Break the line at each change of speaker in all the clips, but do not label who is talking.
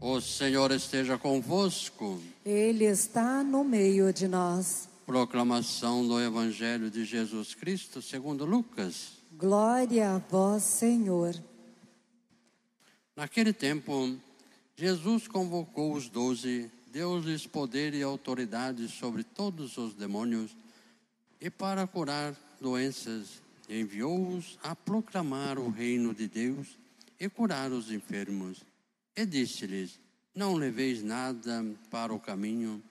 O Senhor esteja convosco.
Ele está no meio de nós.
Proclamação do Evangelho de Jesus Cristo segundo Lucas.
Glória a vós, Senhor.
Naquele tempo, Jesus convocou os doze, deu-lhes poder e autoridade sobre todos os demônios e para curar doenças, enviou-os a proclamar o reino de Deus e curar os enfermos. E disse-lhes: Não leveis nada para o caminho,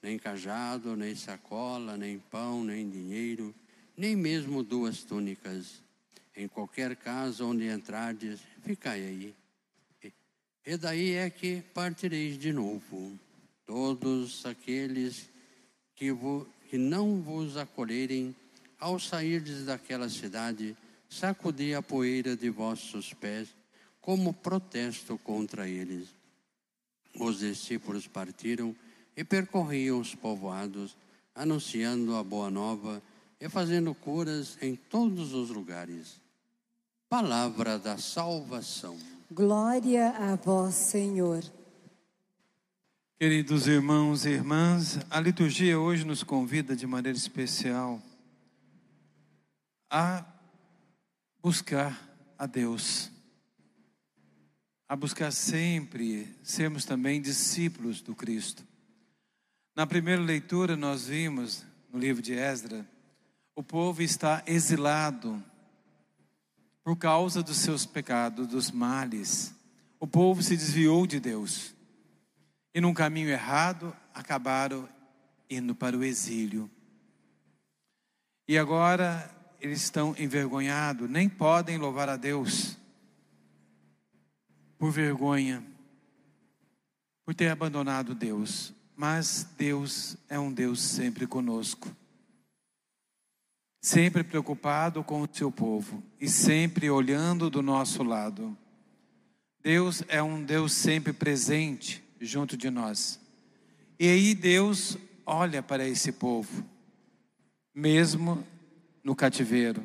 nem cajado, nem sacola, nem pão, nem dinheiro, nem mesmo duas túnicas. Em qualquer casa onde entrardes, ficai aí. E daí é que partireis de novo. Todos aqueles que, vo, que não vos acolherem, ao sairdes daquela cidade, sacudi a poeira de vossos pés como protesto contra eles. Os discípulos partiram e percorriam os povoados, anunciando a boa nova e fazendo curas em todos os lugares. Palavra da salvação.
Glória a vós, Senhor.
Queridos irmãos e irmãs, a liturgia hoje nos convida de maneira especial a buscar a Deus a buscar sempre sermos também discípulos do Cristo. Na primeira leitura, nós vimos no livro de Esdra, o povo está exilado por causa dos seus pecados, dos males. O povo se desviou de Deus e, num caminho errado, acabaram indo para o exílio. E agora eles estão envergonhados, nem podem louvar a Deus por vergonha, por ter abandonado Deus. Mas Deus é um Deus sempre conosco, sempre preocupado com o seu povo e sempre olhando do nosso lado. Deus é um Deus sempre presente junto de nós. E aí Deus olha para esse povo, mesmo no cativeiro,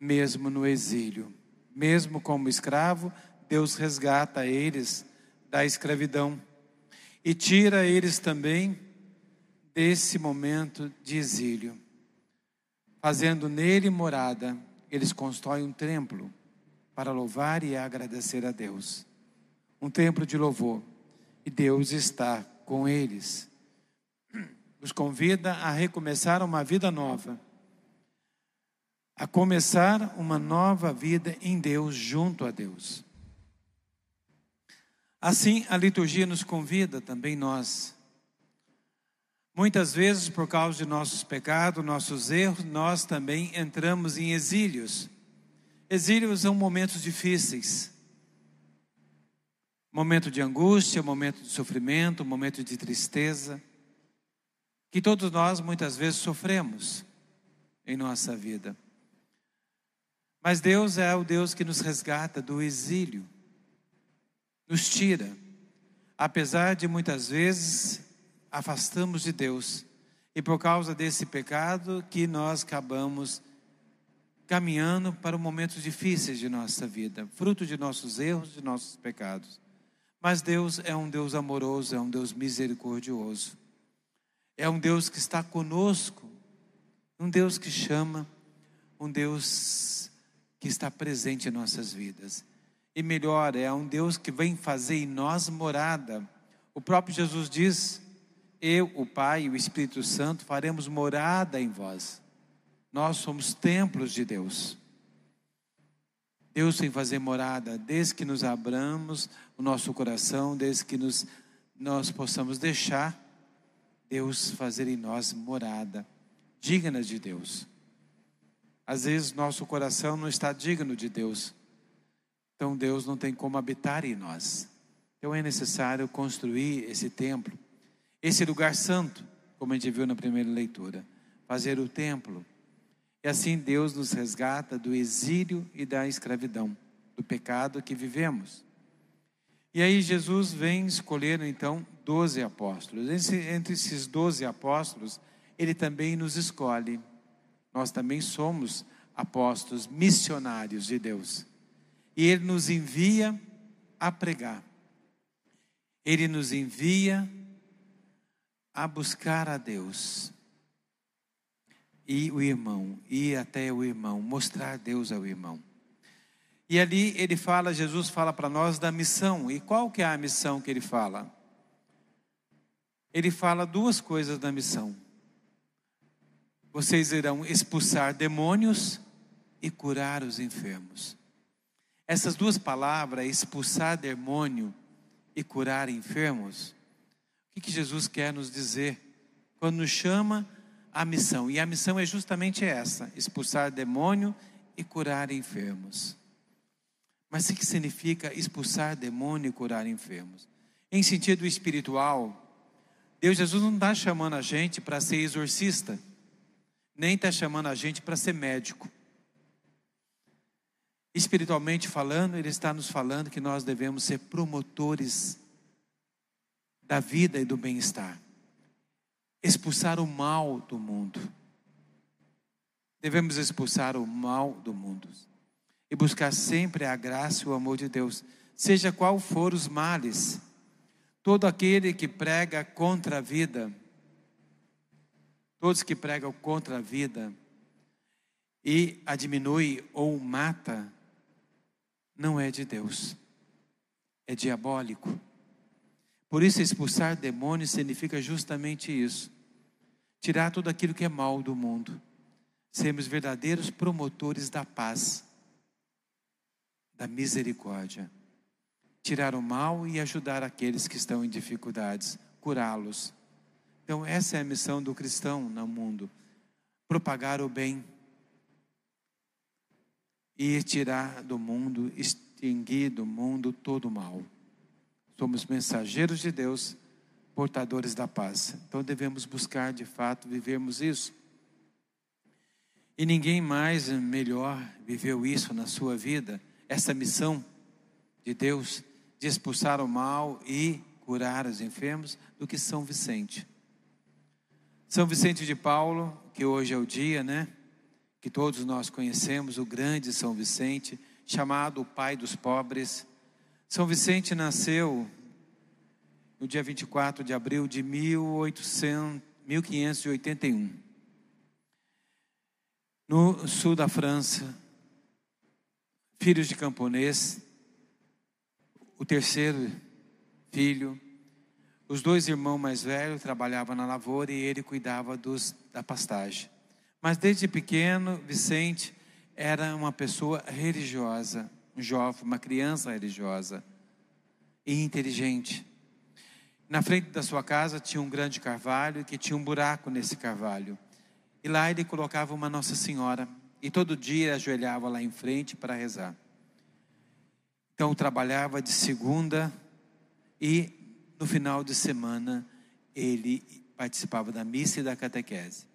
mesmo no exílio, mesmo como escravo, Deus resgata eles da escravidão e tira eles também desse momento de exílio. Fazendo nele morada, eles constroem um templo para louvar e agradecer a Deus. Um templo de louvor. E Deus está com eles. Os convida a recomeçar uma vida nova. A começar uma nova vida em Deus, junto a Deus. Assim, a liturgia nos convida também nós. Muitas vezes, por causa de nossos pecados, nossos erros, nós também entramos em exílios. Exílios são momentos difíceis. Momento de angústia, momento de sofrimento, momento de tristeza, que todos nós muitas vezes sofremos em nossa vida. Mas Deus é o Deus que nos resgata do exílio nos tira, apesar de muitas vezes afastamos de Deus e por causa desse pecado que nós acabamos caminhando para momentos difíceis de nossa vida, fruto de nossos erros, de nossos pecados. Mas Deus é um Deus amoroso, é um Deus misericordioso. É um Deus que está conosco, um Deus que chama, um Deus que está presente em nossas vidas e melhor, é um Deus que vem fazer em nós morada. O próprio Jesus diz: Eu, o Pai e o Espírito Santo faremos morada em vós. Nós somos templos de Deus. Deus vem fazer morada desde que nos abramos o nosso coração, desde que nos, nós possamos deixar Deus fazer em nós morada, digna de Deus. Às vezes nosso coração não está digno de Deus, então Deus não tem como habitar em nós. Então é necessário construir esse templo, esse lugar santo, como a gente viu na primeira leitura, fazer o templo. E assim Deus nos resgata do exílio e da escravidão, do pecado que vivemos. E aí Jesus vem escolher então doze apóstolos. Entre esses doze apóstolos, ele também nos escolhe. Nós também somos apóstolos missionários de Deus e Ele nos envia a pregar. Ele nos envia a buscar a Deus. E o irmão, ir até o irmão, mostrar Deus ao irmão. E ali ele fala, Jesus fala para nós da missão. E qual que é a missão que ele fala? Ele fala duas coisas da missão. Vocês irão expulsar demônios e curar os enfermos. Essas duas palavras, expulsar demônio e curar enfermos, o que, que Jesus quer nos dizer quando nos chama a missão? E a missão é justamente essa: expulsar demônio e curar enfermos. Mas o que significa expulsar demônio e curar enfermos? Em sentido espiritual, Deus Jesus não está chamando a gente para ser exorcista, nem está chamando a gente para ser médico. Espiritualmente falando, Ele está nos falando que nós devemos ser promotores da vida e do bem-estar, expulsar o mal do mundo. Devemos expulsar o mal do mundo e buscar sempre a graça e o amor de Deus, seja qual for os males. Todo aquele que prega contra a vida, todos que pregam contra a vida e diminui ou mata, não é de Deus, é diabólico. Por isso, expulsar demônios significa justamente isso: tirar tudo aquilo que é mal do mundo, sermos verdadeiros promotores da paz, da misericórdia, tirar o mal e ajudar aqueles que estão em dificuldades, curá-los. Então, essa é a missão do cristão no mundo: propagar o bem e tirar do mundo, extinguir do mundo todo o mal. Somos mensageiros de Deus, portadores da paz. Então devemos buscar de fato vivermos isso. E ninguém mais melhor viveu isso na sua vida, essa missão de Deus de expulsar o mal e curar os enfermos, do que São Vicente. São Vicente de Paulo, que hoje é o dia, né? Que todos nós conhecemos, o grande São Vicente, chamado o pai dos pobres. São Vicente nasceu no dia 24 de abril de 1800, 1581, no sul da França, filhos de camponês, o terceiro filho, os dois irmãos mais velhos trabalhavam na lavoura e ele cuidava dos, da pastagem. Mas desde pequeno, Vicente era uma pessoa religiosa, um jovem, uma criança religiosa e inteligente. Na frente da sua casa tinha um grande carvalho que tinha um buraco nesse carvalho. E lá ele colocava uma Nossa Senhora e todo dia ajoelhava lá em frente para rezar. Então trabalhava de segunda e no final de semana ele participava da missa e da catequese.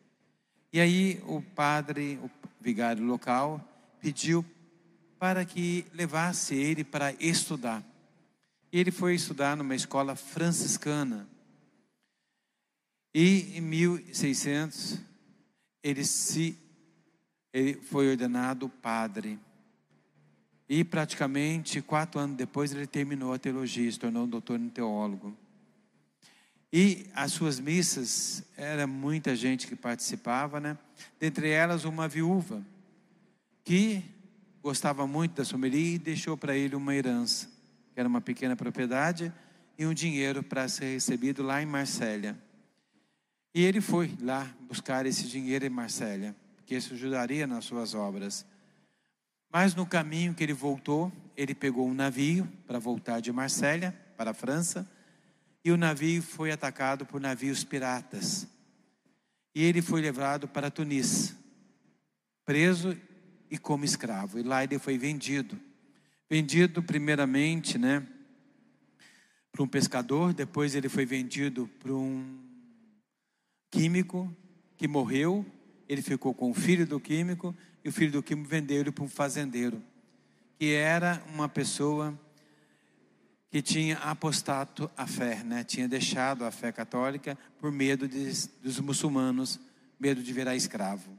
E aí o padre, o vigário local, pediu para que levasse ele para estudar. E ele foi estudar numa escola franciscana. E em 1600 ele se ele foi ordenado padre. E praticamente quatro anos depois ele terminou a teologia, se tornou um doutor em teólogo. E as suas missas, era muita gente que participava, né? Dentre elas, uma viúva, que gostava muito da sommelier e deixou para ele uma herança, que era uma pequena propriedade e um dinheiro para ser recebido lá em Marsella. E ele foi lá buscar esse dinheiro em Marsella, porque isso ajudaria nas suas obras. Mas no caminho que ele voltou, ele pegou um navio para voltar de Marsella para a França e o navio foi atacado por navios piratas. E ele foi levado para Tunis, preso e como escravo. E lá ele foi vendido. Vendido primeiramente, né, para um pescador, depois ele foi vendido para um químico que morreu. Ele ficou com o filho do químico e o filho do químico vendeu ele para um fazendeiro, que era uma pessoa que tinha apostato a fé, né? tinha deixado a fé católica por medo de, dos muçulmanos, medo de virar escravo.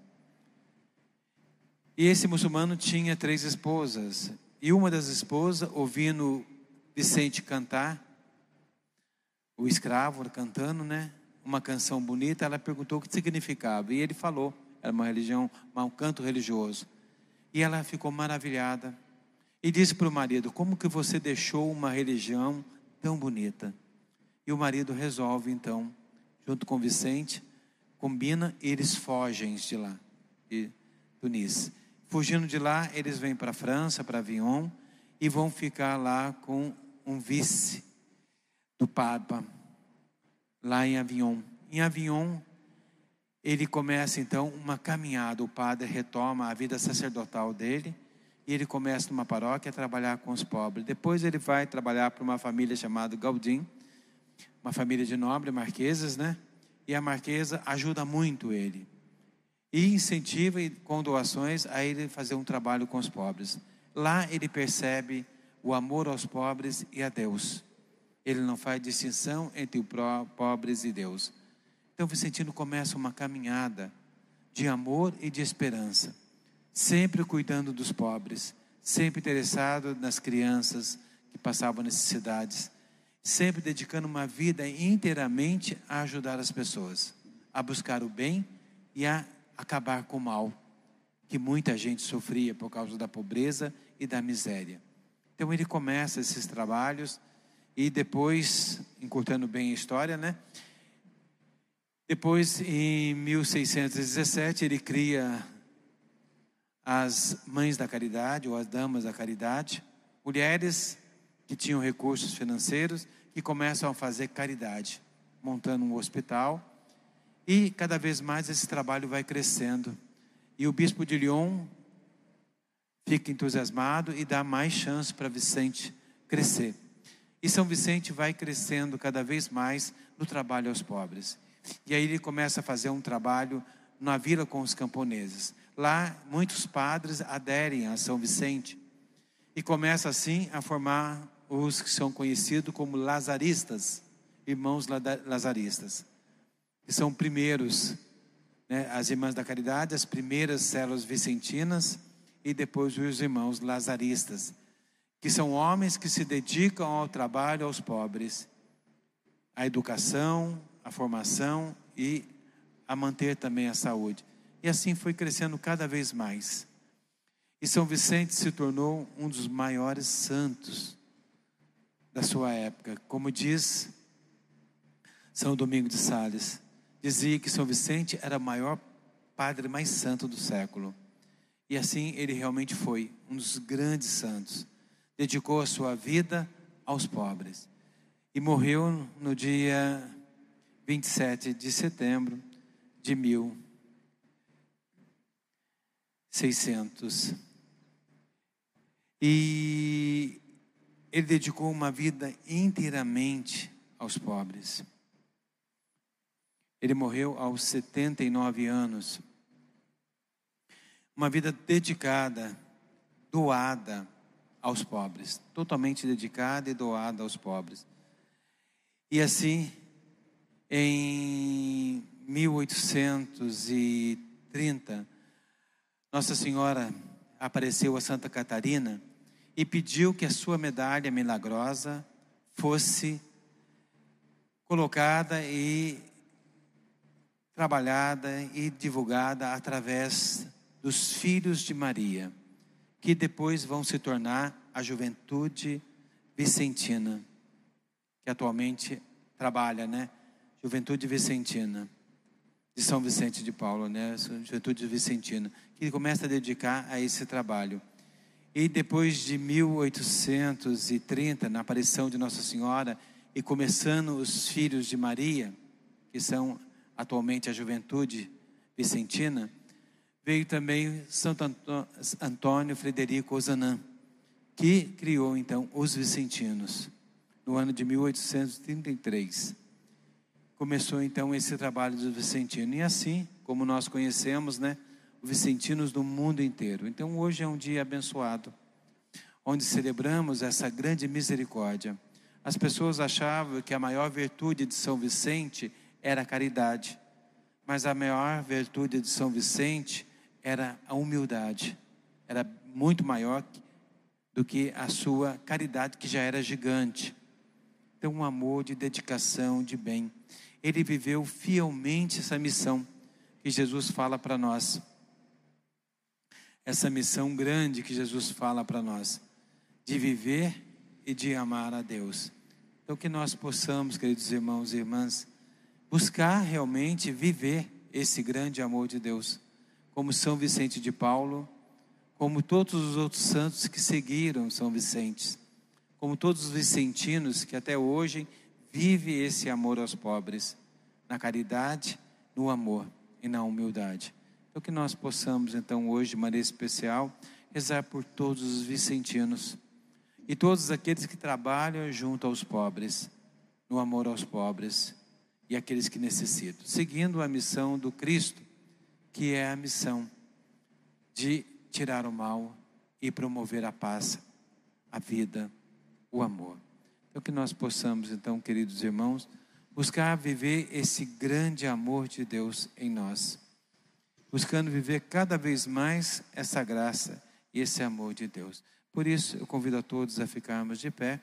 E esse muçulmano tinha três esposas, e uma das esposas, ouvindo Vicente cantar, o escravo cantando, né? Uma canção bonita, ela perguntou o que significava. E ele falou, era uma religião, um canto religioso. E ela ficou maravilhada. E disse para o marido: Como que você deixou uma religião tão bonita? E o marido resolve, então, junto com Vicente, combina e eles fogem de lá, de Tunis. Fugindo de lá, eles vêm para a França, para Avignon, e vão ficar lá com um vice do Papa, lá em Avignon. Em Avignon, ele começa então uma caminhada. O padre retoma a vida sacerdotal dele e ele começa numa paróquia a trabalhar com os pobres. Depois ele vai trabalhar para uma família chamada Gaudim, uma família de nobre marquesas, né? E a marquesa ajuda muito ele. E incentiva com doações a ele fazer um trabalho com os pobres. Lá ele percebe o amor aos pobres e a Deus. Ele não faz distinção entre os pobres e Deus. Então Vicentino começa uma caminhada de amor e de esperança, sempre cuidando dos pobres, sempre interessado nas crianças que passavam necessidades, sempre dedicando uma vida inteiramente a ajudar as pessoas, a buscar o bem e a acabar com o mal que muita gente sofria por causa da pobreza e da miséria. Então ele começa esses trabalhos e depois, encurtando bem a história, né? Depois, em 1617, ele cria as Mães da Caridade, ou as Damas da Caridade, mulheres que tinham recursos financeiros que começam a fazer caridade, montando um hospital. E cada vez mais esse trabalho vai crescendo. E o bispo de Lyon fica entusiasmado e dá mais chance para Vicente crescer. E São Vicente vai crescendo cada vez mais no trabalho aos pobres. E aí ele começa a fazer um trabalho na vila com os camponeses. Lá, muitos padres aderem a São Vicente e começa assim a formar os que são conhecidos como lazaristas, irmãos lazaristas, que são primeiros, né, as irmãs da caridade, as primeiras células vicentinas e depois os irmãos lazaristas que são homens que se dedicam ao trabalho aos pobres, à educação, à formação e a manter também a saúde. E assim foi crescendo cada vez mais. E São Vicente se tornou um dos maiores santos da sua época. Como diz São Domingo de Sales, dizia que São Vicente era o maior padre mais santo do século. E assim ele realmente foi um dos grandes santos dedicou a sua vida aos pobres. E morreu no dia 27 de setembro de 1600. E ele dedicou uma vida inteiramente aos pobres. Ele morreu aos 79 anos. Uma vida dedicada, doada aos pobres, totalmente dedicada e doada aos pobres. E assim, em 1830, Nossa Senhora apareceu a Santa Catarina e pediu que a sua medalha milagrosa fosse colocada e trabalhada e divulgada através dos filhos de Maria que depois vão se tornar a juventude vicentina, que atualmente trabalha, né? Juventude Vicentina, de São Vicente de Paulo, né? Juventude Vicentina, que começa a dedicar a esse trabalho. E depois de 1830, na aparição de Nossa Senhora, e começando os filhos de Maria, que são atualmente a juventude vicentina, veio também Santo Antônio Frederico Ozanam, que criou então os vicentinos no ano de 1833. Começou então esse trabalho dos vicentinos e assim, como nós conhecemos, né, vicentinos do mundo inteiro. Então hoje é um dia abençoado, onde celebramos essa grande misericórdia. As pessoas achavam que a maior virtude de São Vicente era a caridade, mas a maior virtude de São Vicente era a humildade, era muito maior do que a sua caridade, que já era gigante. Então, um amor de dedicação, de bem. Ele viveu fielmente essa missão que Jesus fala para nós. Essa missão grande que Jesus fala para nós, de viver e de amar a Deus. Então, que nós possamos, queridos irmãos e irmãs, buscar realmente viver esse grande amor de Deus, como São Vicente de Paulo, como todos os outros santos que seguiram São Vicente, como todos os vicentinos que até hoje vivem esse amor aos pobres, na caridade, no amor e na humildade. Então que nós possamos então hoje, de maneira especial, rezar por todos os vicentinos e todos aqueles que trabalham junto aos pobres, no amor aos pobres e aqueles que necessitam, seguindo a missão do Cristo, que é a missão de tirar o mal e promover a paz, a vida, o amor. Então que nós possamos, então, queridos irmãos, buscar viver esse grande amor de Deus em nós, buscando viver cada vez mais essa graça e esse amor de Deus. Por isso, eu convido a todos a ficarmos de pé.